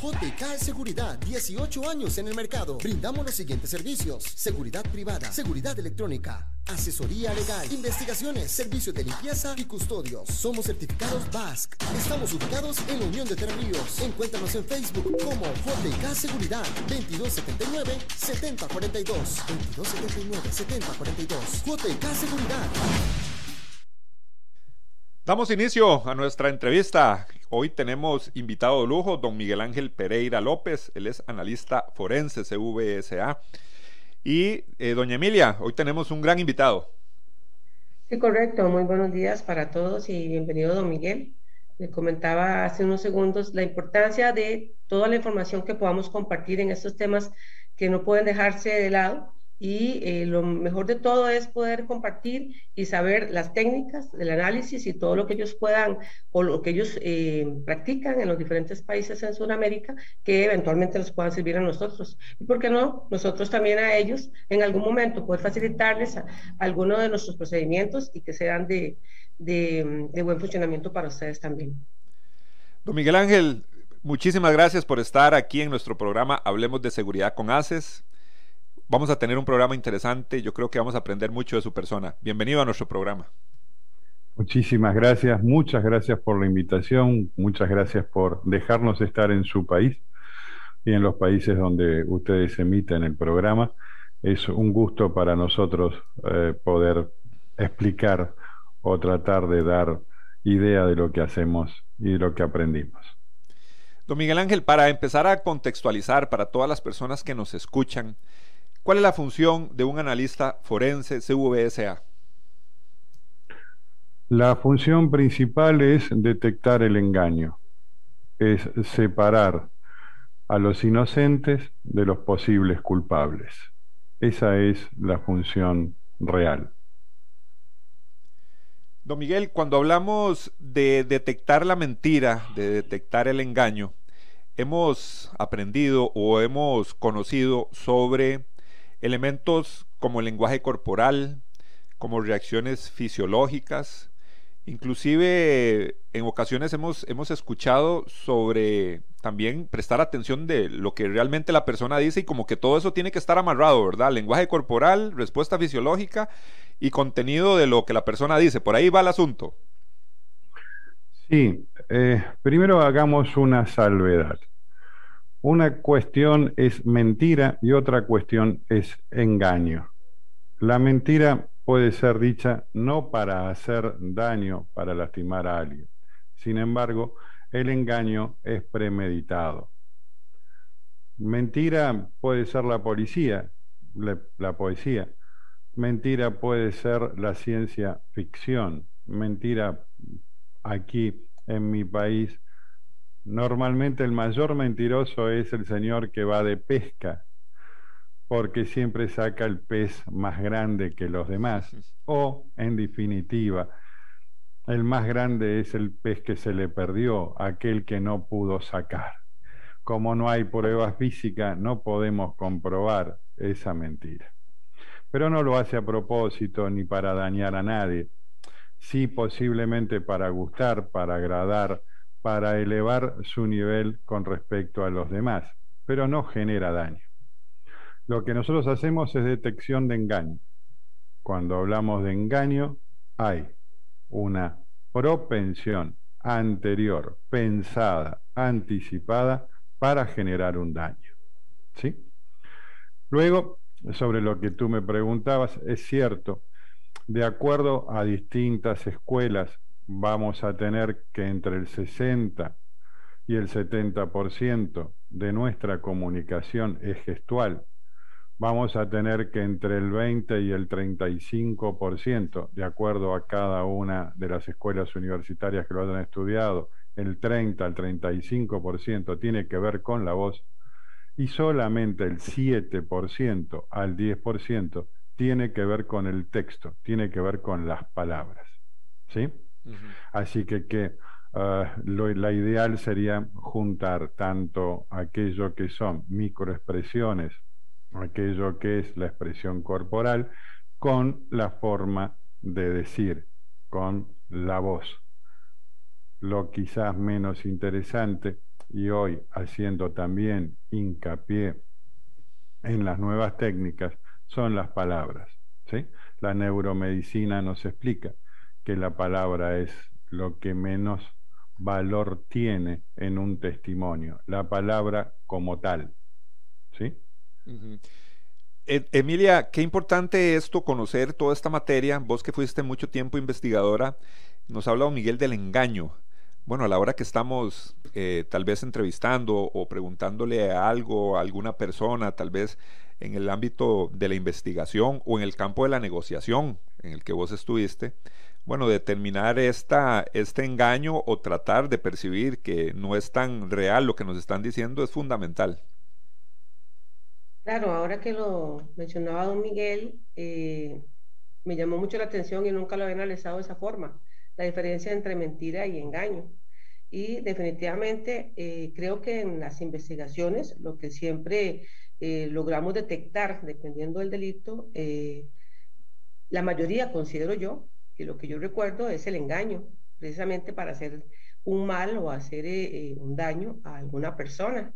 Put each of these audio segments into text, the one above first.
JK Seguridad, 18 años en el mercado. Brindamos los siguientes servicios: seguridad privada, seguridad electrónica, asesoría legal, investigaciones, servicios de limpieza y custodios. Somos certificados BASC. Estamos ubicados en la Unión de Terríos. Encuéntranos en Facebook como JK Seguridad 2279 7042 2279 7042 JK Seguridad. Damos inicio a nuestra entrevista. Hoy tenemos invitado de lujo, don Miguel Ángel Pereira López. Él es analista forense CVSA. Y eh, doña Emilia, hoy tenemos un gran invitado. Sí, correcto. Muy buenos días para todos y bienvenido, don Miguel. Le comentaba hace unos segundos la importancia de toda la información que podamos compartir en estos temas que no pueden dejarse de lado y eh, lo mejor de todo es poder compartir y saber las técnicas del análisis y todo lo que ellos puedan o lo que ellos eh, practican en los diferentes países en Sudamérica que eventualmente nos puedan servir a nosotros. Y por qué no, nosotros también a ellos en algún momento poder facilitarles algunos de nuestros procedimientos y que sean de, de, de buen funcionamiento para ustedes también. Don Miguel Ángel, muchísimas gracias por estar aquí en nuestro programa Hablemos de Seguridad con ACES. Vamos a tener un programa interesante, yo creo que vamos a aprender mucho de su persona. Bienvenido a nuestro programa. Muchísimas gracias, muchas gracias por la invitación, muchas gracias por dejarnos estar en su país y en los países donde ustedes emiten el programa. Es un gusto para nosotros eh, poder explicar o tratar de dar idea de lo que hacemos y de lo que aprendimos. Don Miguel Ángel, para empezar a contextualizar para todas las personas que nos escuchan, ¿Cuál es la función de un analista forense CVSA? La función principal es detectar el engaño, es separar a los inocentes de los posibles culpables. Esa es la función real. Don Miguel, cuando hablamos de detectar la mentira, de detectar el engaño, hemos aprendido o hemos conocido sobre Elementos como el lenguaje corporal, como reacciones fisiológicas, inclusive en ocasiones hemos, hemos escuchado sobre también prestar atención de lo que realmente la persona dice y como que todo eso tiene que estar amarrado, ¿verdad? Lenguaje corporal, respuesta fisiológica y contenido de lo que la persona dice. Por ahí va el asunto. Sí, eh, primero hagamos una salvedad. Una cuestión es mentira y otra cuestión es engaño. La mentira puede ser dicha no para hacer daño, para lastimar a alguien. Sin embargo, el engaño es premeditado. Mentira puede ser la policía, la, poesía. Mentira puede ser la ciencia ficción. Mentira aquí en mi país Normalmente el mayor mentiroso es el señor que va de pesca, porque siempre saca el pez más grande que los demás. O, en definitiva, el más grande es el pez que se le perdió, aquel que no pudo sacar. Como no hay pruebas físicas, no podemos comprobar esa mentira. Pero no lo hace a propósito ni para dañar a nadie, sí posiblemente para gustar, para agradar, para elevar su nivel con respecto a los demás, pero no genera daño. Lo que nosotros hacemos es detección de engaño. Cuando hablamos de engaño, hay una propensión anterior, pensada, anticipada, para generar un daño. ¿Sí? Luego, sobre lo que tú me preguntabas, es cierto, de acuerdo a distintas escuelas vamos a tener que entre el 60 y el 70% de nuestra comunicación es gestual. Vamos a tener que entre el 20 y el 35%, de acuerdo a cada una de las escuelas universitarias que lo hayan estudiado, el 30 al 35% tiene que ver con la voz y solamente el 7% al 10% tiene que ver con el texto, tiene que ver con las palabras. ¿Sí? Así que, que ah, la ideal sería juntar tanto aquello que son microexpresiones, aquello que es la expresión corporal, con la forma de decir, con la voz. Lo quizás menos interesante, y hoy haciendo también hincapié en las nuevas técnicas, son las palabras. ¿sí? La neuromedicina nos explica que la palabra es lo que menos valor tiene en un testimonio, la palabra como tal. ¿Sí? E, Emilia, qué importante es esto, conocer toda esta materia. Vos que fuiste mucho tiempo investigadora, nos ha hablado Miguel del engaño. Bueno, a la hora que estamos eh, tal vez entrevistando o preguntándole algo a alguna persona, tal vez en el ámbito de la investigación o en el campo de la negociación en el que vos estuviste, bueno, determinar esta, este engaño o tratar de percibir que no es tan real lo que nos están diciendo es fundamental. Claro, ahora que lo mencionaba don Miguel, eh, me llamó mucho la atención y nunca lo había analizado de esa forma, la diferencia entre mentira y engaño. Y definitivamente eh, creo que en las investigaciones lo que siempre eh, logramos detectar, dependiendo del delito, la mayoría, considero yo, y lo que yo recuerdo es el engaño, precisamente para hacer un mal o hacer eh, eh, un daño a alguna persona.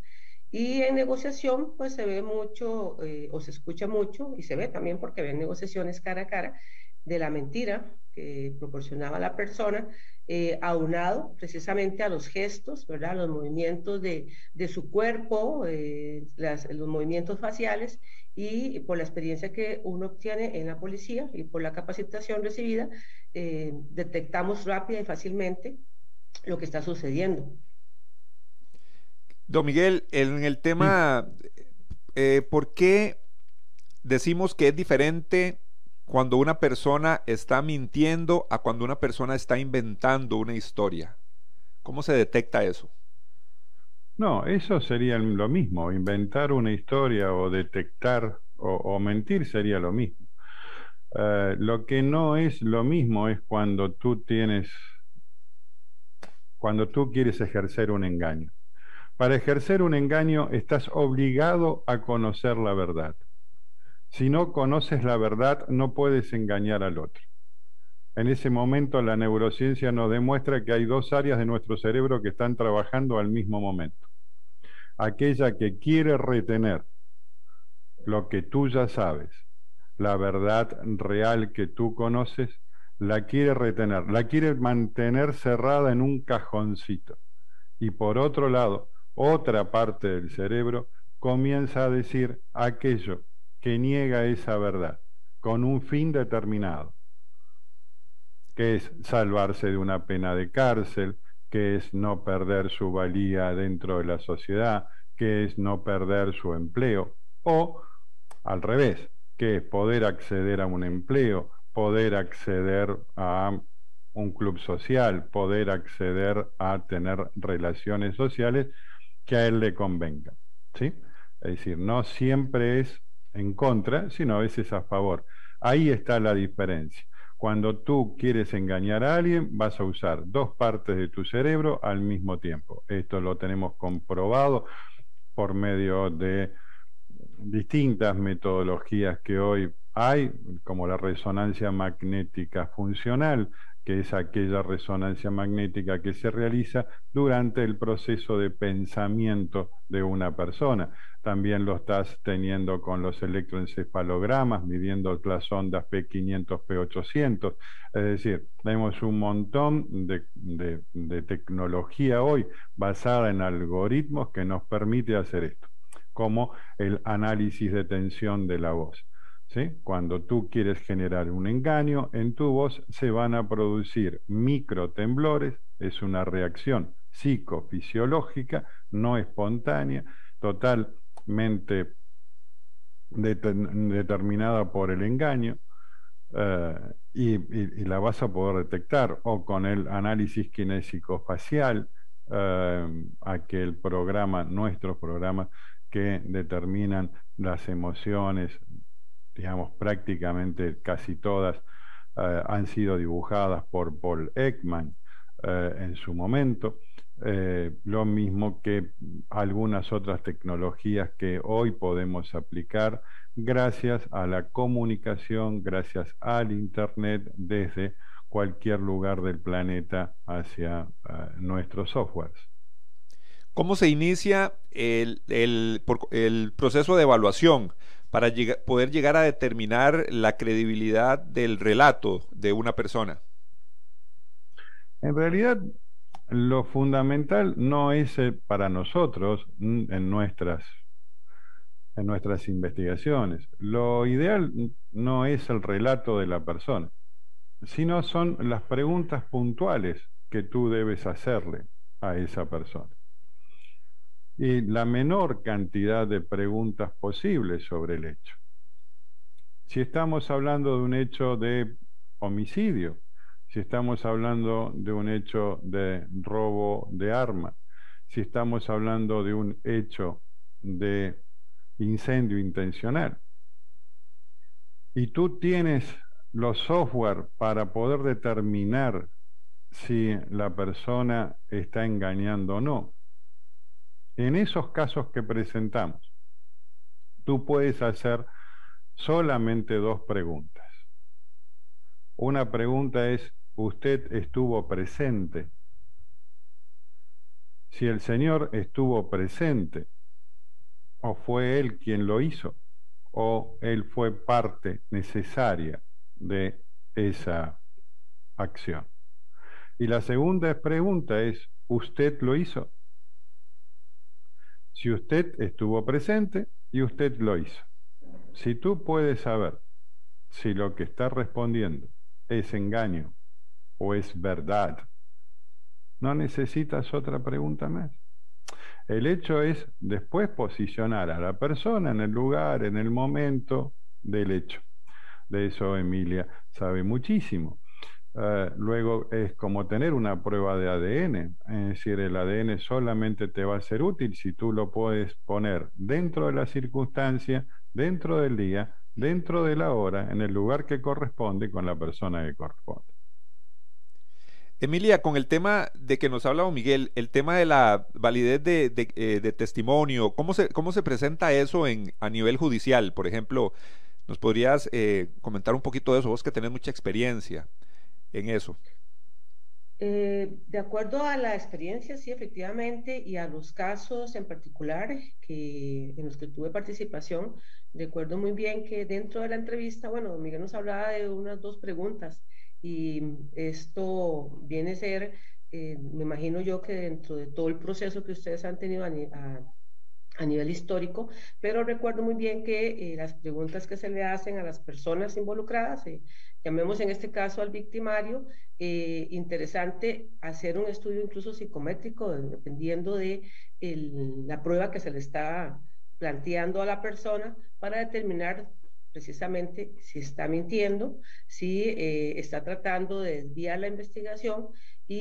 Y en negociación, pues se ve mucho eh, o se escucha mucho y se ve también porque ven negociaciones cara a cara de la mentira que proporcionaba la persona, aunado precisamente a los gestos, ¿verdad? los movimientos de, de su cuerpo, los movimientos faciales y por la experiencia que uno obtiene en la policía y por la capacitación recibida, eh, detectamos rápida y fácilmente lo que está sucediendo. Don Miguel, en el tema, eh, ¿por qué decimos que es diferente cuando una persona está mintiendo a cuando una persona está inventando una historia? ¿Cómo se detecta eso? No, eso sería lo mismo. Inventar una historia o detectar o, mentir sería lo mismo. Eh, lo que no es lo mismo es cuando tú tienes, cuando tú quieres ejercer un engaño. Para ejercer un engaño estás obligado a conocer la verdad. Si no conoces la verdad, no puedes engañar al otro. En ese momento la neurociencia nos demuestra que hay dos áreas de nuestro cerebro que están trabajando al mismo momento. Aquella que quiere retener lo que tú ya sabes, la verdad real que tú conoces, la quiere retener, la quiere mantener cerrada en un cajoncito. Y por otro lado, otra parte del cerebro comienza a decir aquello que niega esa verdad con un fin determinado que es salvarse de una pena de cárcel, que es no perder su valía dentro de la sociedad, que es no perder su empleo, o al revés, que es poder acceder a un empleo, poder acceder a un club social, poder acceder a tener relaciones sociales que a él le convengan. ¿sí? Es decir, no siempre es en contra, sino a veces a favor. Ahí está la diferencia. Cuando tú quieres engañar a alguien, vas a usar dos partes de tu cerebro al mismo tiempo. Esto lo tenemos comprobado por medio de distintas metodologías que hoy hay, como la resonancia magnética funcional, que es aquella resonancia magnética que se realiza durante el proceso de pensamiento de una persona. También lo estás teniendo con los electroencefalogramas, midiendo las ondas P500, P800. Es decir, tenemos un montón de, de tecnología hoy basada en algoritmos que nos permite hacer esto, como el análisis de tensión de la voz. Cuando tú quieres generar un engaño, en tu voz se van a producir microtemblores, es una reacción psicofisiológica, no espontánea, total mente determinada por el engaño eh, y, la vas a poder detectar o con el análisis kinésico facial, eh, aquel programa, nuestros programas que determinan las emociones, digamos prácticamente casi todas eh, han sido dibujadas por Paul Ekman en su momento. eh, lo mismo que algunas otras tecnologías que hoy podemos aplicar gracias a la comunicación, gracias al Internet desde cualquier lugar del planeta hacia eh, nuestros softwares. ¿Cómo se inicia el, el proceso de evaluación para poder llegar a determinar la credibilidad del relato de una persona? En realidad, lo fundamental no es eh, para nosotros en nuestras, en nuestras investigaciones. Lo ideal no es el relato de la persona, sino son las preguntas puntuales que tú debes hacerle a esa persona. Y la menor cantidad de preguntas posibles sobre el hecho. Si estamos hablando de un hecho de homicidio, si estamos hablando de un hecho de robo de arma, si estamos hablando de un hecho de incendio intencional. Y tú tienes los software para poder determinar si la persona está engañando o no. En esos casos que presentamos, tú puedes hacer solamente dos preguntas. Una pregunta es, usted estuvo presente. Si el Señor estuvo presente, o fue Él quien lo hizo, o Él fue parte necesaria de esa acción. Y la segunda pregunta es, ¿usted lo hizo? Si usted estuvo presente y usted lo hizo. Si tú puedes saber si lo que está respondiendo es engaño o es verdad. No necesitas otra pregunta más. El hecho es después posicionar a la persona en el lugar, en el momento del hecho. De eso Emilia sabe muchísimo. Eh, luego es como tener una prueba de ADN, es decir, el ADN solamente te va a ser útil si tú lo puedes poner dentro de la circunstancia, dentro del día, dentro de la hora, en el lugar que corresponde con la persona que corresponde. Emilia, con el tema de que nos ha hablado Miguel, el tema de la validez de, eh, testimonio, ¿cómo se, ¿cómo se presenta eso en, a nivel judicial? Por ejemplo, ¿nos podrías eh, comentar un poquito de eso? Vos que tenés mucha experiencia en eso. Eh, de acuerdo a la experiencia, sí, efectivamente, y a los casos en particular que, en los que tuve participación, recuerdo muy bien que dentro de la entrevista, bueno, Miguel nos hablaba de unas dos preguntas y esto viene a ser, eh, me imagino yo que dentro de todo el proceso que ustedes han tenido a, nivel histórico, pero recuerdo muy bien que eh, las preguntas que se le hacen a las personas involucradas, eh, llamemos en este caso al victimario, interesante hacer un estudio incluso psicométrico, dependiendo de la prueba que se le está planteando a la persona para determinar precisamente si está mintiendo, si eh, está tratando de desviar la investigación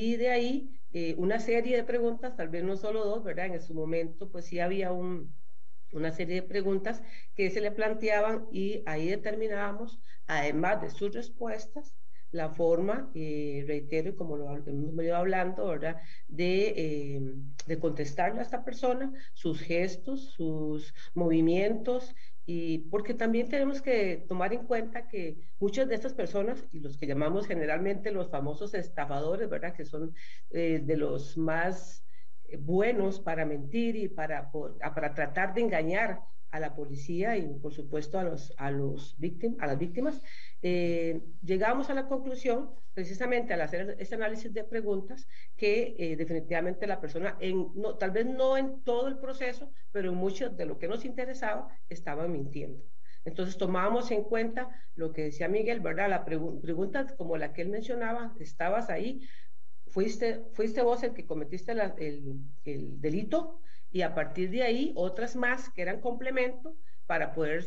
y de ahí eh, una serie de preguntas, tal vez no solo dos, ¿verdad? En su momento pues sí había una serie de preguntas que se le planteaban y ahí determinábamos, además de sus respuestas, la forma, eh, reitero, y como lo hemos venido hablando, ¿verdad? De, de contestarle a esta persona, sus gestos, sus movimientos, y porque también tenemos que tomar en cuenta que muchas de estas personas, y los que llamamos generalmente los famosos estafadores, ¿verdad? Que son eh, de los más eh, buenos para mentir y para, para tratar de engañar a la policía y por supuesto a, los, a, los víctim, a las víctimas, eh, llegamos a la conclusión, precisamente al hacer ese análisis de preguntas, que eh, definitivamente la persona, en, no, tal vez no en todo el proceso, pero en mucho de lo que nos interesaba, estaba mintiendo. Entonces tomábamos en cuenta lo que decía Miguel, ¿verdad? La pregunta como la que él mencionaba, estabas ahí, fuiste, fuiste vos el que cometiste el, el delito, y a partir de ahí otras más que eran complemento para poder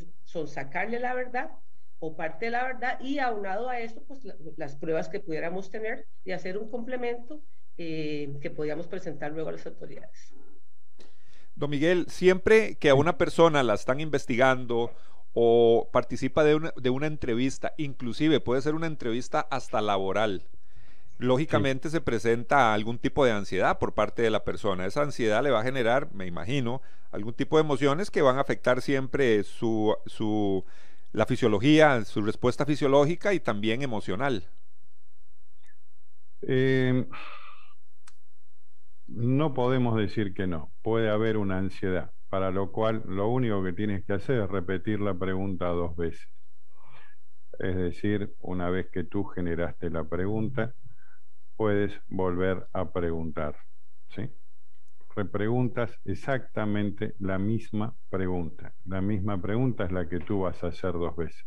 sacarle la verdad o parte de la verdad y aunado a esto, pues las pruebas que pudiéramos tener y hacer un complemento eh, que podíamos presentar luego a las autoridades. Don Miguel, siempre que a una persona la están investigando o participa de una, de una entrevista, inclusive puede ser una entrevista hasta laboral, lógicamente se presenta algún tipo de ansiedad por parte de la persona. Esa ansiedad le va a generar, me imagino, algún tipo de emociones que van a afectar siempre su, su la fisiología, su respuesta fisiológica y también emocional. Eh, no podemos decir que no. Puede haber una ansiedad, para lo cual lo único que tienes que hacer es repetir la pregunta dos veces. Es decir, una vez que tú generaste la pregunta, puedes volver a preguntar. ¿sí? Repreguntas exactamente la misma pregunta. La misma pregunta es la que tú vas a hacer dos veces.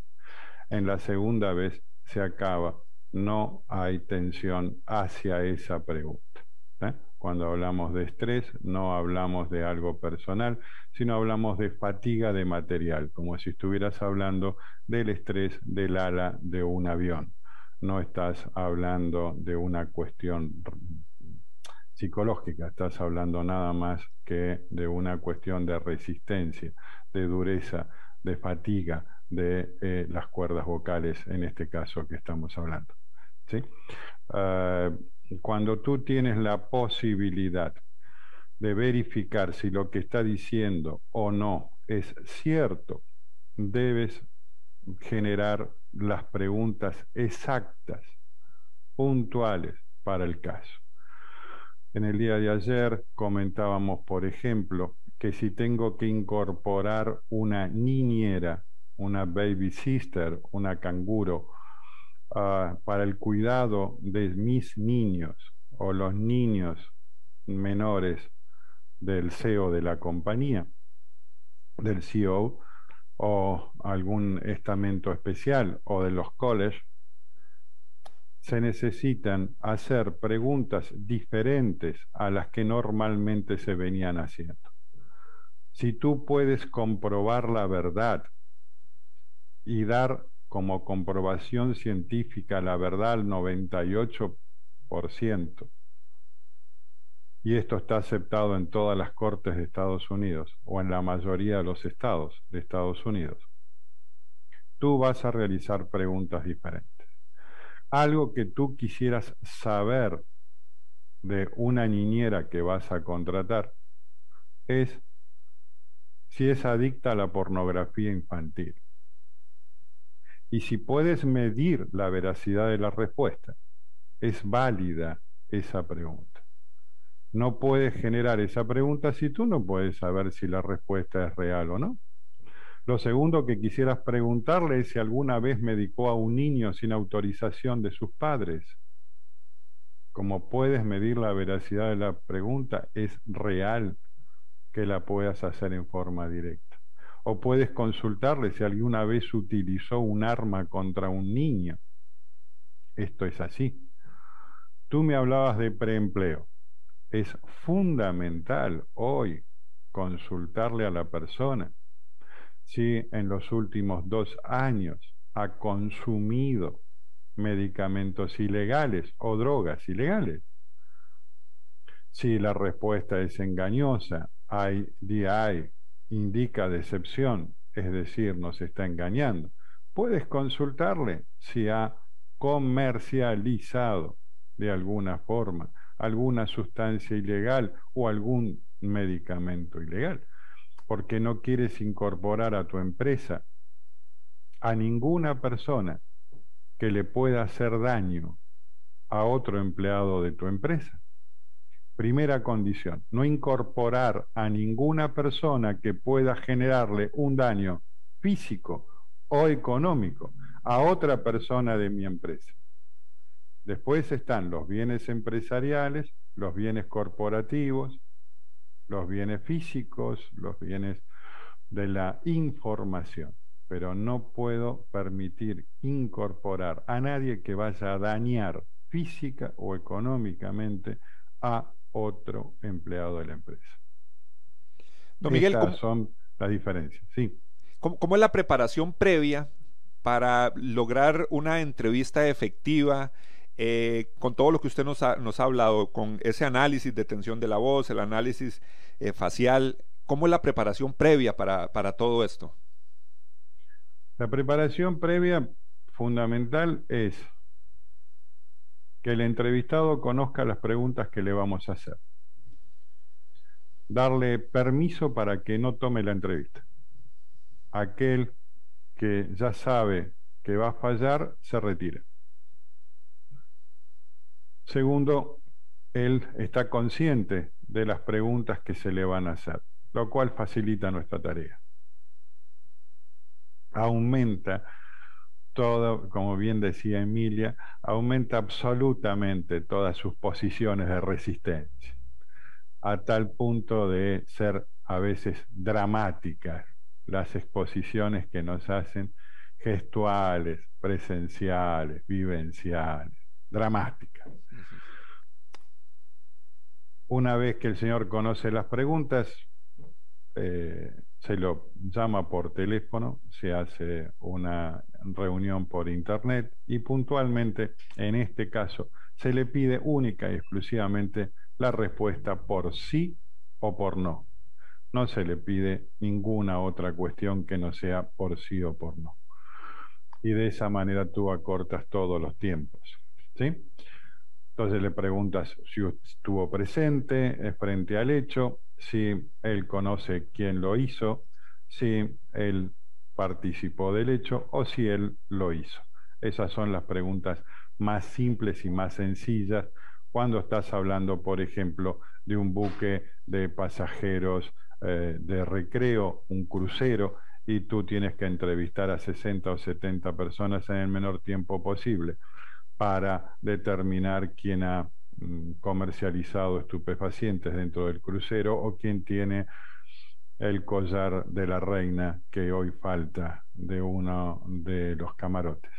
En la segunda vez se acaba. No hay tensión hacia esa pregunta. ¿eh? Cuando hablamos de estrés, no hablamos de algo personal, sino hablamos de fatiga de material, como si estuvieras hablando del estrés del ala de un avión. No estás hablando de una cuestión psicológica, estás hablando nada más que de una cuestión de resistencia, de dureza, de fatiga de eh, las cuerdas vocales, en este caso que estamos hablando. ¿sí? Ah, cuando tú tienes la posibilidad de verificar si lo que está diciendo o no es cierto, debes generar las preguntas exactas, puntuales para el caso. En el día de ayer comentábamos, por ejemplo, que si tengo que incorporar una niñera, una baby sister, una canguro, Ah, para el cuidado de mis niños o los niños menores del CEO de la compañía, del CEO o algún estamento especial o de los colleges, se necesitan hacer preguntas diferentes a las que normalmente se venían haciendo. Si tú puedes comprobar la verdad y dar como comprobación científica la verdad al 98%. Y esto está aceptado en todas las cortes de Estados Unidos o en la mayoría de los estados de Estados Unidos. Tú vas a realizar preguntas diferentes. Algo que tú quisieras saber de una niñera que vas a contratar es si es adicta a la pornografía infantil y si puedes medir la veracidad de la respuesta, es válida esa pregunta. No puedes generar esa pregunta si tú no puedes saber si la respuesta es real o no. Lo segundo que quisieras preguntarle es si alguna vez medicó a un niño sin autorización de sus padres. Como puedes medir la veracidad de la pregunta, es real que la puedas hacer en forma directa o puedes consultarle si alguna vez utilizó un arma contra un niño. Esto es así. Tú me hablabas de preempleo. Es fundamental hoy consultarle a la persona si en los últimos dos años ha consumido medicamentos ilegales o drogas ilegales. Si la respuesta es engañosa, hay DI, indica decepción, es decir, nos está engañando. Puedes consultarle si ha comercializado de alguna forma alguna sustancia ilegal o algún medicamento ilegal, porque no quieres incorporar a tu empresa a ninguna persona que le pueda hacer daño a otro empleado de tu empresa. Primera condición, no incorporar a ninguna persona que pueda generarle un daño físico o económico a otra persona de mi empresa. Después están los bienes empresariales, los bienes corporativos, los bienes físicos, los bienes de la información. Pero no puedo permitir incorporar a nadie que vaya a dañar física o económicamente a otro empleado de la empresa. Don Miguel, Estas son las diferencias, sí. ¿cómo, es la preparación previa para lograr una entrevista efectiva eh, con todo lo que usted nos ha, nos ha, hablado, con ese análisis de tensión de la voz, el análisis eh, facial? ¿Cómo es la preparación previa para, para todo esto? La preparación previa fundamental es que el entrevistado conozca las preguntas que le vamos a hacer. Darle permiso para que no tome la entrevista. Aquel que ya sabe que va a fallar, se retira. Segundo, él está consciente de las preguntas que se le van a hacer, lo cual facilita nuestra tarea. Aumenta todo, como bien decía Emilia, aumenta absolutamente todas sus posiciones de resistencia, a tal punto de ser a veces dramáticas las exposiciones que nos hacen, gestuales, presenciales, vivenciales, dramáticas. Una vez que el Señor conoce las preguntas, eh, se lo llama por teléfono, se hace una reunión por internet y puntualmente, en este caso, se le pide única y exclusivamente la respuesta por sí o por no. No se le pide ninguna otra cuestión que no sea por sí o por no. Y de esa manera tú acortas todos los tiempos. ¿sí? Entonces le preguntas si estuvo presente frente al hecho, si él conoce quién lo hizo, si él participó del hecho o si él lo hizo. Esas son las preguntas más simples y más sencillas cuando estás hablando, por ejemplo, de un buque de pasajeros eh, de recreo, un crucero, y tú tienes que entrevistar a 60 o 70 personas en el menor tiempo posible para determinar quién ha mm, comercializado estupefacientes dentro del crucero o quién tiene el collar de la reina que hoy falta de uno de los camarotes.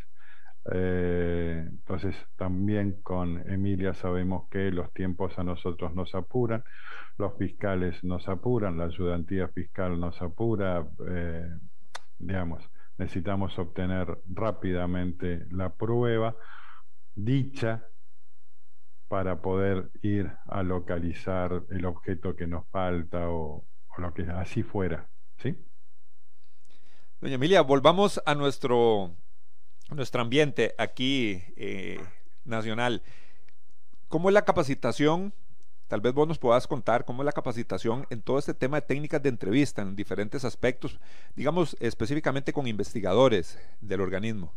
Eh, entonces también con Emilia sabemos que los tiempos a nosotros nos apuran, los fiscales nos apuran, la ayudantía fiscal nos apura, eh, digamos, necesitamos obtener rápidamente la prueba dicha para poder ir a localizar el objeto que nos falta o, lo que así fuera. ¿sí? Doña Emilia, volvamos a nuestro, nuestro ambiente aquí eh, nacional. ¿Cómo es la capacitación? Tal vez vos nos puedas contar cómo es la capacitación en todo este tema de técnicas de entrevista en diferentes aspectos, digamos específicamente con investigadores del organismo.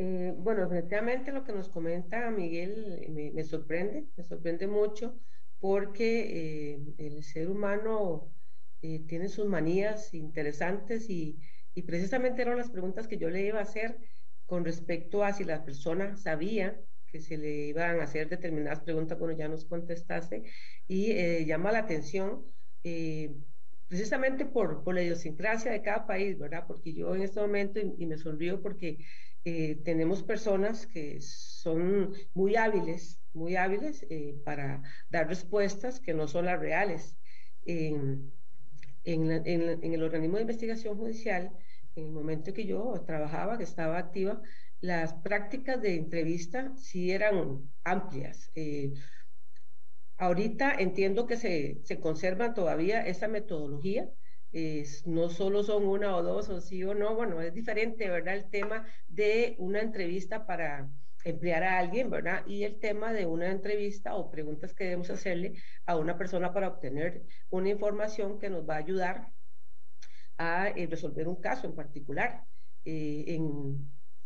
Eh, bueno, definitivamente lo que nos comenta Miguel me, sorprende, me sorprende mucho porque eh, el ser humano eh, tiene sus manías interesantes y, y, precisamente eran las preguntas que yo le iba a hacer con respecto a si la persona sabía que se le iban a hacer determinadas preguntas, bueno, ya nos contestaste, y llama la atención precisamente por, por, la idiosincrasia de cada país, ¿verdad? Porque yo en este momento, y, y me sonrío porque eh, tenemos personas que son muy hábiles, muy hábiles eh, para dar respuestas que no son las reales. En, el organismo de investigación judicial, en el momento que yo trabajaba, que estaba activa, las prácticas de entrevista sí eran amplias. Eh, ahorita entiendo que se, se conserva todavía esa metodología, no solo son una o dos o sí o no, bueno, es diferente, ¿verdad? El tema de una entrevista para emplear a alguien, ¿verdad? Y el tema de una entrevista o preguntas que debemos hacerle a una persona para obtener una información que nos va a ayudar a eh, resolver un caso en particular. Eh,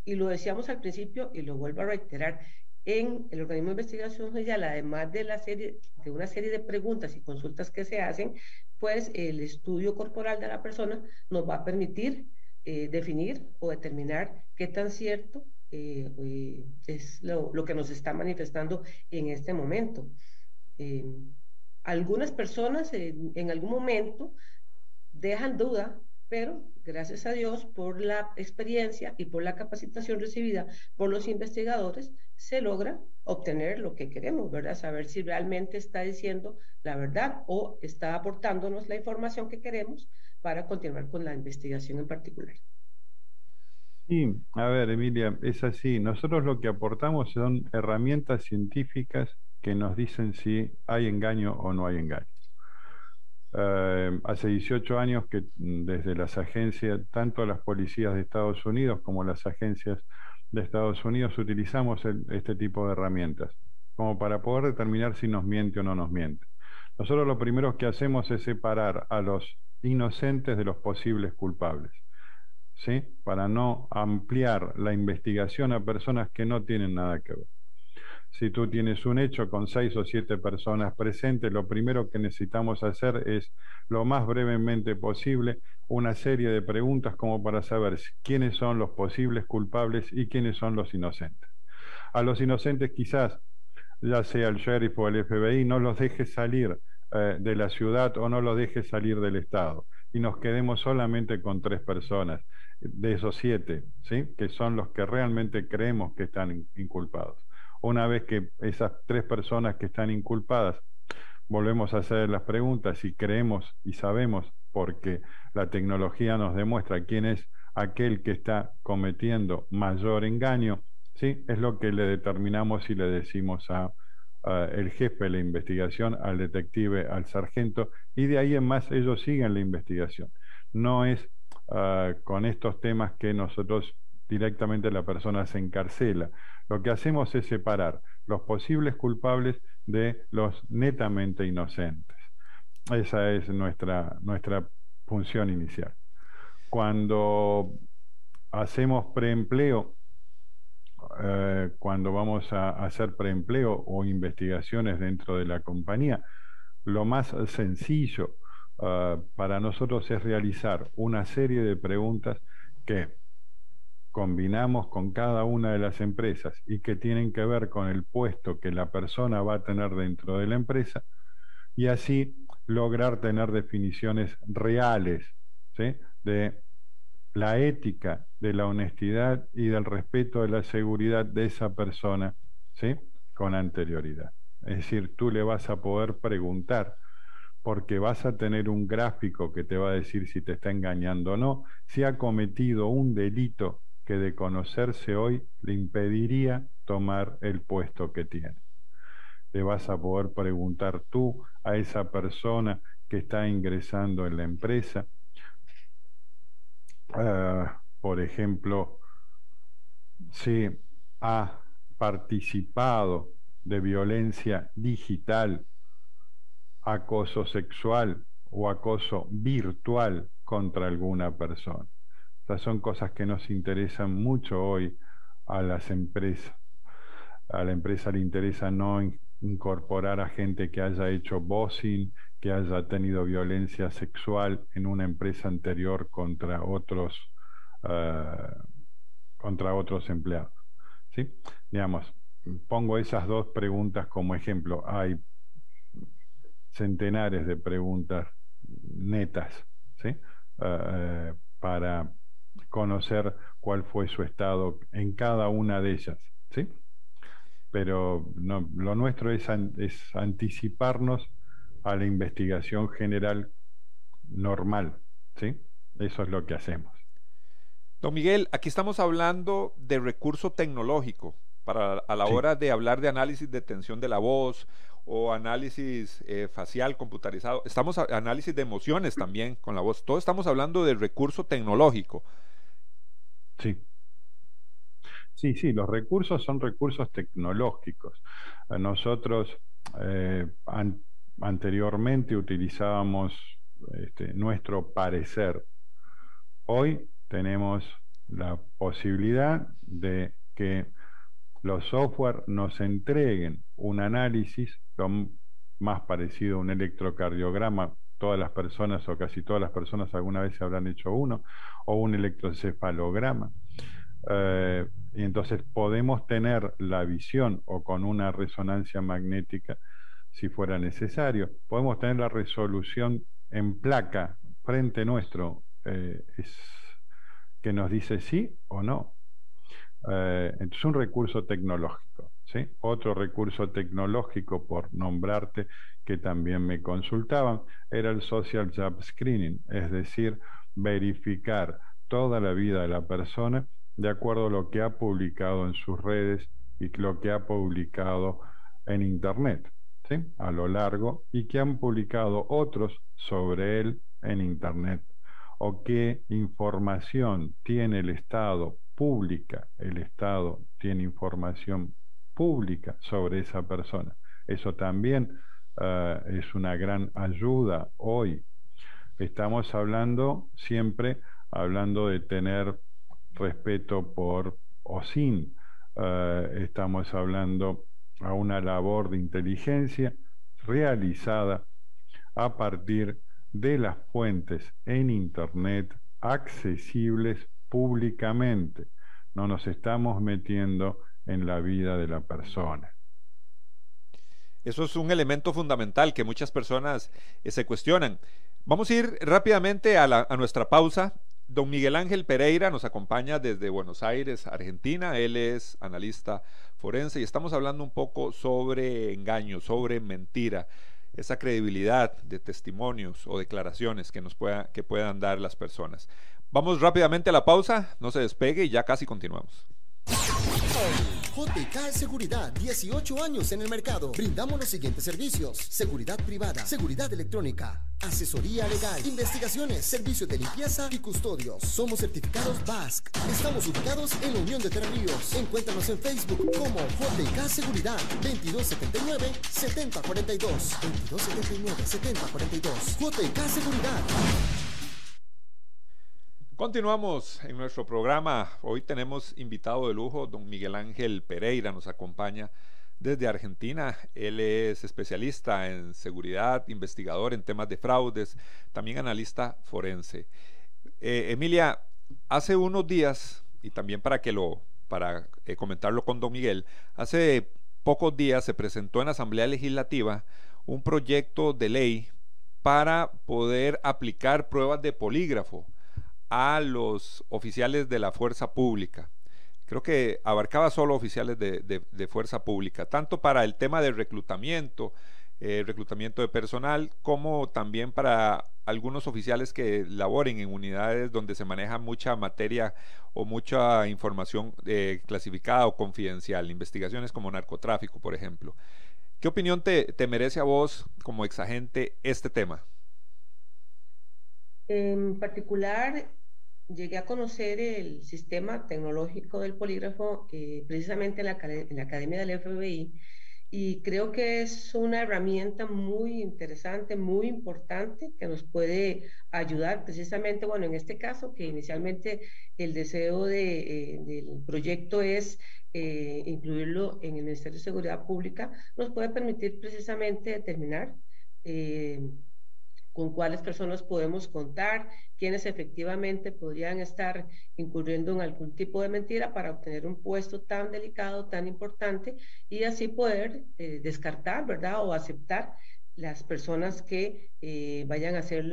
y lo decíamos al principio y lo vuelvo a reiterar, en el organismo de investigación judicial, además de, la serie, de una serie de preguntas y consultas que se hacen, pues el estudio corporal de la persona nos va a permitir eh, definir o determinar qué tan cierto eh, eh, es lo, que nos está manifestando en este momento. algunas personas en algún momento dejan duda pero gracias a Dios por la experiencia y por la capacitación recibida por los investigadores, se logra obtener lo que queremos, ¿verdad? Saber si realmente está diciendo la verdad o está aportándonos la información que queremos para continuar con la investigación en particular. Sí, a ver, Emilia, es así. Nosotros lo que aportamos son herramientas científicas que nos dicen si hay engaño o no hay engaño. Eh, hace 18 años que mm, desde las agencias, tanto las policías de Estados Unidos como las agencias de Estados Unidos, utilizamos este tipo de herramientas, como para poder determinar si nos miente o no nos miente. Nosotros lo primero que hacemos es separar a los inocentes de los posibles culpables, ¿sí? Para no ampliar la investigación a personas que no tienen nada que ver. Si tú tienes un hecho con seis o siete personas presentes, lo primero que necesitamos hacer es, lo más brevemente posible, una serie de preguntas como para saber quiénes son los posibles culpables y quiénes son los inocentes. A los inocentes quizás, ya sea el sheriff o el FBI, no los deje salir eh, de la ciudad o no los deje salir del Estado y nos quedemos solamente con tres personas de esos siete, ¿sí? que son los que realmente creemos que están inculpados. Una vez que esas tres personas que están inculpadas, volvemos a hacer las preguntas y creemos y sabemos, porque la tecnología nos demuestra quién es aquel que está cometiendo mayor engaño, ¿sí? es lo que le determinamos y le decimos a, el jefe de la investigación, al detective, al sargento, y de ahí en más ellos siguen la investigación. No es ah, con estos temas que nosotros directamente la persona se encarcela, lo que hacemos es separar los posibles culpables de los netamente inocentes. Esa es nuestra, nuestra función inicial. Cuando hacemos preempleo, eh, cuando vamos a hacer preempleo o investigaciones dentro de la compañía, lo más sencillo eh, para nosotros es realizar una serie de preguntas que combinamos con cada una de las empresas y que tienen que ver con el puesto que la persona va a tener dentro de la empresa y así lograr tener definiciones reales de la ética, de la honestidad y del respeto de la seguridad de esa persona ¿sí? con anterioridad. Es decir, tú le vas a poder preguntar porque vas a tener un gráfico que te va a decir si te está engañando o no, si ha cometido un delito que de conocerse hoy le impediría tomar el puesto que tiene. Le vas a poder preguntar tú a esa persona que está ingresando en la empresa, ah, por ejemplo, si ha participado de violencia digital, acoso sexual o acoso virtual contra alguna persona. Estas son cosas que nos interesan mucho hoy a las empresas. A la empresa le interesa no incorporar a gente que haya hecho bossing, que haya tenido violencia sexual en una empresa anterior contra otros, eh, contra otros empleados. ¿sí? Digamos, pongo esas dos preguntas como ejemplo. Hay centenares de preguntas netas ¿sí? Eh, eh, para conocer cuál fue su estado en cada una de ellas, ¿sí? Pero no, lo nuestro es, es anticiparnos a la investigación general normal, ¿sí? Eso es lo que hacemos. Don Miguel, aquí estamos hablando de recurso tecnológico para a la hora de hablar de análisis de tensión de la voz o análisis eh, facial computarizado. Estamos a, análisis de emociones también con la voz. Todo estamos hablando de recurso tecnológico. Sí. Sí, sí, los recursos son recursos tecnológicos. Nosotros eh, anteriormente utilizábamos este, nuestro parecer. Hoy tenemos la posibilidad de que los software nos entreguen un análisis, lo más parecido a un electrocardiograma, todas las personas o casi todas las personas alguna vez se habrán hecho uno, o un electroencefalograma. Eh, y entonces podemos tener la visión o con una resonancia magnética si fuera necesario. Podemos tener la resolución en placa frente nuestro eh, que nos dice sí o no. Eh, un recurso tecnológico. ¿sí? Otro recurso tecnológico, por nombrarte, que también me consultaban, era el Social Job Screening, es decir, verificar toda la vida de la persona de acuerdo a lo que ha publicado en sus redes y lo que ha publicado en Internet. a lo largo y que han publicado otros sobre él en Internet o qué información tiene el Estado pública, el Estado tiene información pública sobre esa persona. Eso también eh, es una gran ayuda hoy. Estamos hablando siempre, hablando de tener respeto por o sin. Eh, estamos hablando a una labor de inteligencia realizada a partir de las fuentes en Internet accesibles públicamente. No nos estamos metiendo en la vida de la persona. Eso es un elemento fundamental que muchas personas eh, se cuestionan. Vamos a ir rápidamente a, a nuestra pausa Don Miguel Ángel Pereira nos acompaña desde Buenos Aires, Argentina. Él es analista forense y estamos hablando un poco sobre engaño, sobre mentira, esa credibilidad de testimonios o declaraciones que nos pueda, que puedan dar las personas. Vamos rápidamente a la pausa, no se despegue y ya casi continuamos. JK Seguridad, 18 años en el mercado. Brindamos los siguientes servicios: seguridad privada, seguridad electrónica, asesoría legal, investigaciones, servicios de limpieza y custodios. Somos certificados BASC. Estamos ubicados en la Unión de Tres. Encuéntranos en Facebook como JK Seguridad, 2279 7042. 2279 7042. JK Seguridad. Continuamos en nuestro programa. Hoy tenemos invitado de lujo, don Miguel Ángel Pereira, nos acompaña desde Argentina. Él es especialista en seguridad, investigador en temas de fraudes, también analista forense. Eh, Emilia, hace unos días, y también para que lo, para eh, comentarlo con don Miguel, hace pocos días se presentó en la Asamblea Legislativa un proyecto de ley para poder aplicar pruebas de polígrafo a los oficiales de la fuerza pública. Creo que abarcaba solo oficiales de, fuerza pública, tanto para el tema del reclutamiento, eh, reclutamiento de personal, como también para algunos oficiales que laboren en unidades donde se maneja mucha materia o mucha información eh, clasificada o confidencial, investigaciones como narcotráfico, por ejemplo. ¿Qué opinión te, te merece a vos como exagente este tema? En particular, llegué a conocer el sistema tecnológico del polígrafo eh, precisamente en la, en la, Academia del FBI y creo que es una herramienta muy interesante, muy importante que nos puede ayudar precisamente, bueno, en este caso que inicialmente el deseo de, eh, del proyecto es eh, incluirlo en el Ministerio de Seguridad Pública, nos puede permitir precisamente determinar con cuáles personas podemos contar, quiénes efectivamente podrían estar incurriendo en algún tipo de mentira para obtener un puesto tan delicado, tan importante, y así poder eh, descartar, ¿verdad? O aceptar las personas que eh, vayan a hacer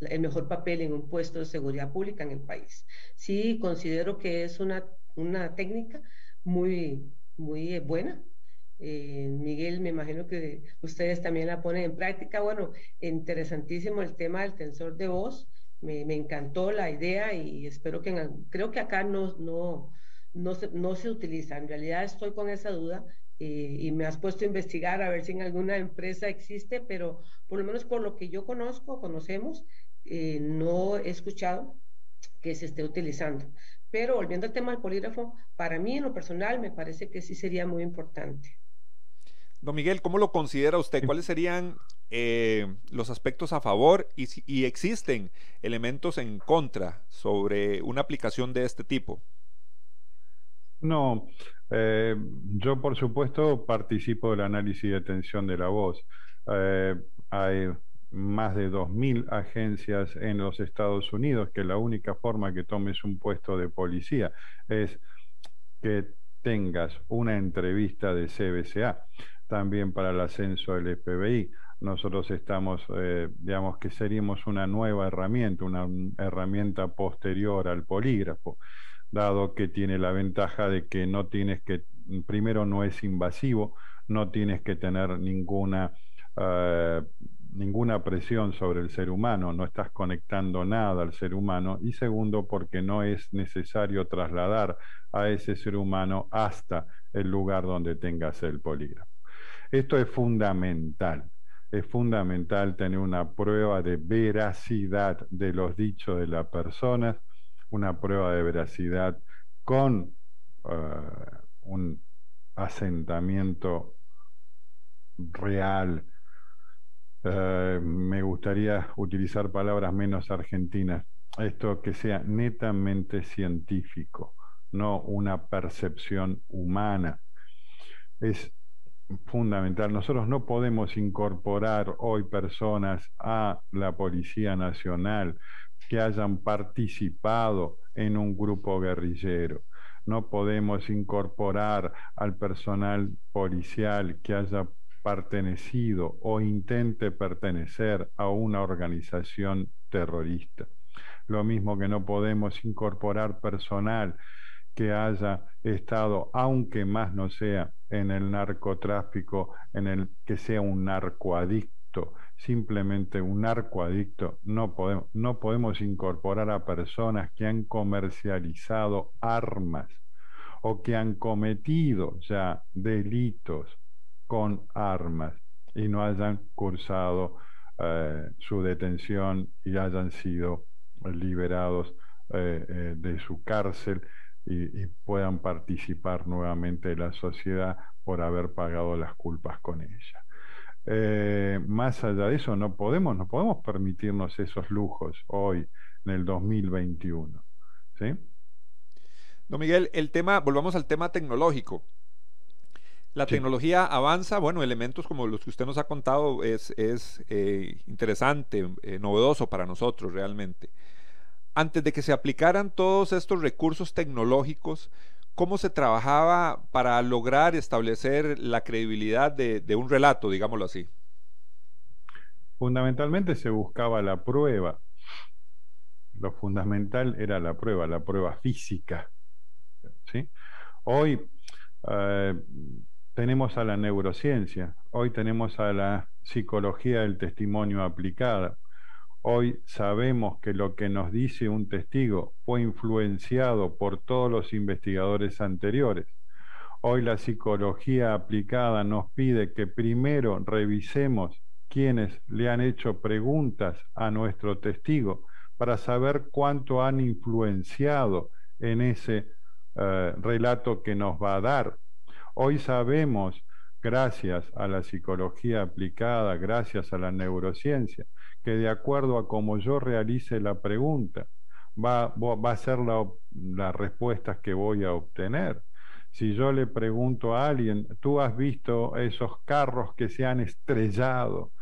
el mejor papel en un puesto de seguridad pública en el país. Sí, considero que es una, una técnica muy, muy buena eh, Miguel, me imagino que ustedes también la ponen en práctica. Bueno, interesantísimo el tema del tensor de voz. Me, encantó la idea y espero que creo que acá no, no, no, se, no se utiliza. En realidad estoy con esa duda eh, y me has puesto a investigar a ver si en alguna empresa existe, pero por lo menos por lo que yo conozco, conocemos, eh, no he escuchado que se esté utilizando. Pero volviendo al tema del polígrafo, para mí en lo personal me parece que sí sería muy importante. Don Miguel, ¿cómo lo considera usted? ¿Cuáles serían eh, los aspectos a favor y, y, existen elementos en contra sobre una aplicación de este tipo? No, eh, yo por supuesto participo del análisis de tensión de la voz. Eh, hay más de 2.000 agencias en los Estados Unidos que la única forma que tomes un puesto de policía es que tengas una entrevista de CBCA también para el ascenso del FBI. Nosotros estamos, eh, digamos que seríamos una nueva herramienta, una herramienta posterior al polígrafo, dado que tiene la ventaja de que no tienes que, primero no es invasivo, no tienes que tener ninguna, eh, ninguna presión sobre el ser humano, no estás conectando nada al ser humano, y segundo porque no es necesario trasladar a ese ser humano hasta el lugar donde tengas el polígrafo. Esto es fundamental. Es fundamental tener una prueba de veracidad de los dichos de las personas, una prueba de veracidad con eh, un asentamiento real. Eh, me gustaría utilizar palabras menos argentinas. Esto que sea netamente científico, no una percepción humana. Es fundamental. Nosotros no podemos incorporar hoy personas a la Policía Nacional que hayan participado en un grupo guerrillero. No podemos incorporar al personal policial que haya pertenecido o intente pertenecer a una organización terrorista. Lo mismo que no podemos incorporar personal que haya estado, aunque más no sea, en el narcotráfico, en el que sea un narcoadicto, simplemente un narcoadicto, no podemos, no podemos incorporar a personas que han comercializado armas o que han cometido ya delitos con armas y no hayan cursado eh, su detención y hayan sido liberados eh, eh, de su cárcel y, puedan participar nuevamente de la sociedad por haber pagado las culpas con ella. Eh, más allá de eso, no podemos, no podemos permitirnos esos lujos hoy, en el 2021. ¿sí? Don Miguel, el tema, volvamos al tema tecnológico. La tecnología avanza, bueno, elementos como los que usted nos ha contado es, es eh, interesante, eh, novedoso para nosotros realmente antes de que se aplicaran todos estos recursos tecnológicos, ¿cómo se trabajaba para lograr establecer la credibilidad de, un relato, digámoslo así? Fundamentalmente se buscaba la prueba. Lo fundamental era la prueba, la prueba física. Hoy eh, tenemos a la neurociencia, hoy tenemos a la psicología del testimonio aplicada Hoy sabemos que lo que nos dice un testigo fue influenciado por todos los investigadores anteriores. Hoy la psicología aplicada nos pide que primero revisemos quienes le han hecho preguntas a nuestro testigo para saber cuánto han influenciado en ese eh, relato que nos va a dar. Hoy sabemos, gracias a la psicología aplicada, gracias a la neurociencia, que de acuerdo a cómo yo realice la pregunta, va, va a ser la, las respuestas que voy a obtener. Si yo le pregunto a alguien, ¿tú has visto esos carros que se han estrellado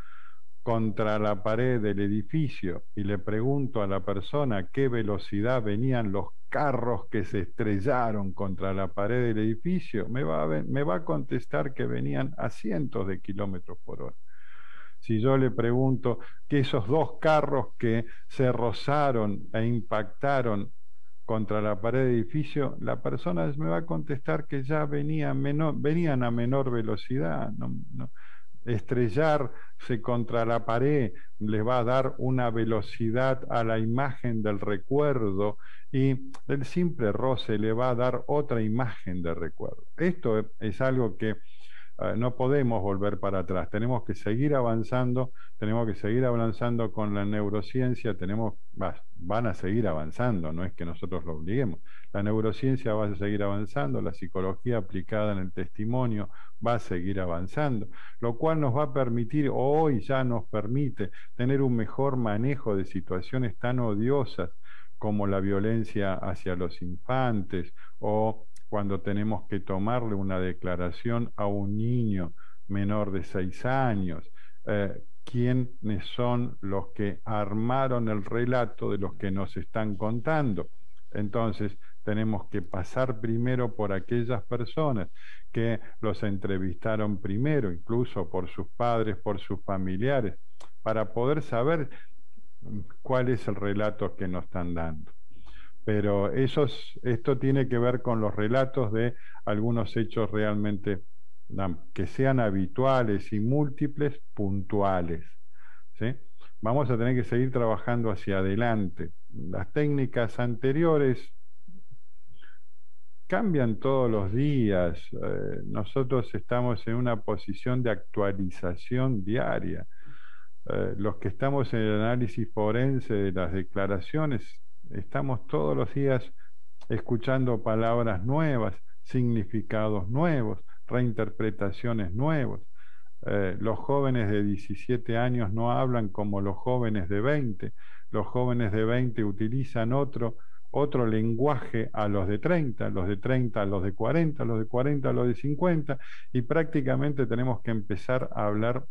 contra la pared del edificio? Y le pregunto a la persona a qué velocidad venían los carros que se estrellaron contra la pared del edificio, me va me va a contestar que venían a cientos de kilómetros por hora si yo le pregunto que esos dos carros que se rozaron e impactaron contra la pared del edificio, la persona me va a contestar que ya venían, a menor velocidad. Estrellarse contra la pared les va a dar una velocidad a la imagen del recuerdo y el simple roce le va a dar otra imagen de recuerdo. Esto es algo que eh, no podemos volver para atrás, tenemos que seguir avanzando, tenemos que seguir avanzando con la neurociencia, tenemos, van a seguir avanzando, no es que nosotros lo obliguemos. La neurociencia va a seguir avanzando, la psicología aplicada en el testimonio va a seguir avanzando, lo cual nos va a permitir, hoy ya nos permite, tener un mejor manejo de situaciones tan odiosas como la violencia hacia los infantes o cuando tenemos que tomarle una declaración a un niño menor de seis años, eh, quiénes son los que armaron el relato de los que nos están contando. Entonces, tenemos que pasar primero por aquellas personas que los entrevistaron primero, incluso por sus padres, por sus familiares, para poder saber cuál es el relato que nos están dando pero esto tiene que ver con los relatos de algunos hechos realmente que sean habituales y múltiples, puntuales. Vamos a tener que seguir trabajando hacia adelante. Las técnicas anteriores cambian todos los días. Eh, nosotros estamos en una posición de actualización diaria. Eh, los que estamos en el análisis forense de las declaraciones, estamos todos los días escuchando palabras nuevas, significados nuevos, reinterpretaciones nuevas. Eh, los jóvenes de 17 años no hablan como los jóvenes de 20, los jóvenes de 20 utilizan otro, otro lenguaje a los de 30, los de 30 a los de 40, los de 40 a los de 50, y prácticamente tenemos que empezar a hablar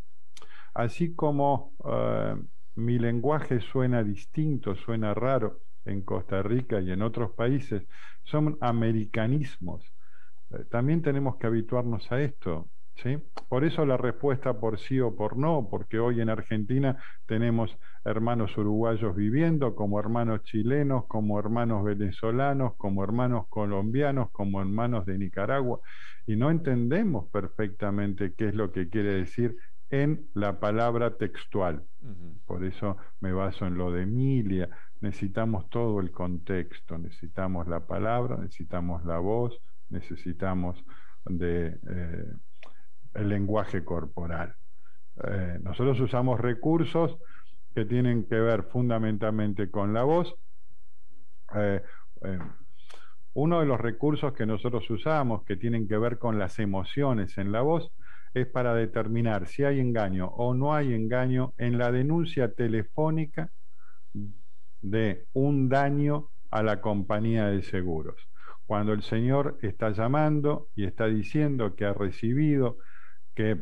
así como eh, mi lenguaje suena distinto, suena raro en Costa Rica y en otros países, son americanismos. Eh, también tenemos que habituarnos a esto. ¿sí? Por eso la respuesta por sí o por no, porque hoy en Argentina tenemos hermanos uruguayos viviendo, como hermanos chilenos, como hermanos venezolanos, como hermanos colombianos, como hermanos de Nicaragua, y no entendemos perfectamente qué es lo que quiere decir en la palabra textual. Por eso me baso en lo de Emilia. Necesitamos todo el contexto, necesitamos la palabra, necesitamos la voz, necesitamos eh, el lenguaje corporal. Eh, nosotros usamos recursos que tienen que ver fundamentalmente con la voz. Eh, uno de los recursos que nosotros usamos que tienen que ver con las emociones en la voz es para determinar si hay engaño o no hay engaño en la denuncia telefónica de un daño a la compañía de seguros. Cuando el señor está llamando y está diciendo que ha recibido, que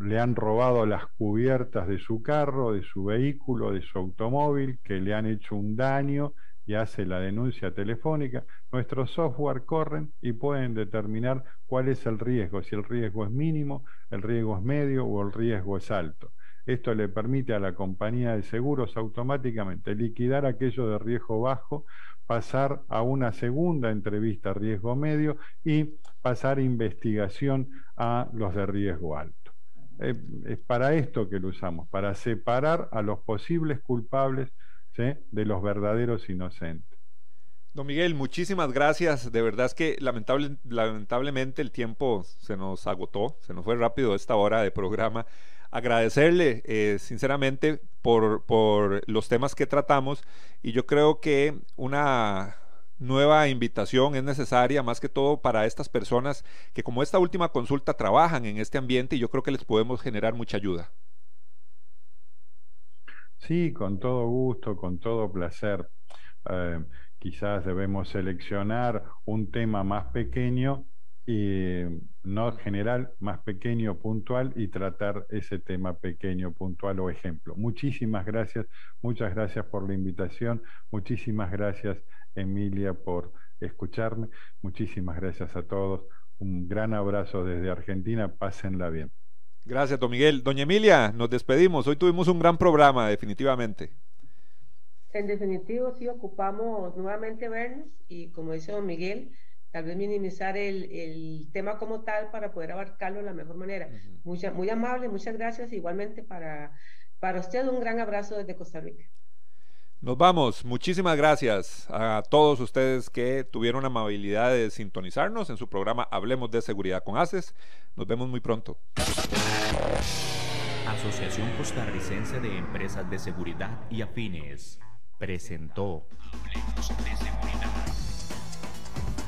le han robado las cubiertas de su carro, de su vehículo, de su automóvil, que le han hecho un daño y hace la denuncia telefónica, nuestros software corren y pueden determinar cuál es el riesgo, si el riesgo es mínimo, el riesgo es medio o el riesgo es alto. Esto le permite a la compañía de seguros automáticamente liquidar aquello de riesgo bajo, pasar a una segunda entrevista riesgo medio y pasar a investigación a los de riesgo alto. Eh, es para esto que lo usamos, para separar a los posibles culpables de los verdaderos inocentes. Don Miguel, muchísimas gracias. De verdad es que lamentable, lamentablemente el tiempo se nos agotó, se nos fue rápido esta hora de programa. Agradecerle eh, sinceramente por, por los temas que tratamos y yo creo que una nueva invitación es necesaria más que todo para estas personas que como esta última consulta trabajan en este ambiente y yo creo que les podemos generar mucha ayuda. Sí, con todo gusto, con todo placer. Eh, quizás debemos seleccionar un tema más pequeño y no general, más pequeño, puntual y tratar ese tema pequeño, puntual o ejemplo. Muchísimas gracias, muchas gracias por la invitación, muchísimas gracias Emilia por escucharme, muchísimas gracias a todos, un gran abrazo desde Argentina, pásenla bien. Gracias, don Miguel. Doña Emilia, nos despedimos. Hoy tuvimos un gran programa, definitivamente. En definitivo, sí ocupamos nuevamente vernos y, como dice don Miguel, tal vez minimizar el, tema como tal para poder abarcarlo de la mejor manera. muy amable, muchas gracias. Igualmente para, para usted un gran abrazo desde Costa Rica. Nos vamos. Muchísimas gracias a todos ustedes que tuvieron la amabilidad de sintonizarnos en su programa Hablemos de Seguridad con ACES. Nos vemos muy pronto. Asociación Costarricense de Empresas de Seguridad y Afines presentó Hablemos de Seguridad.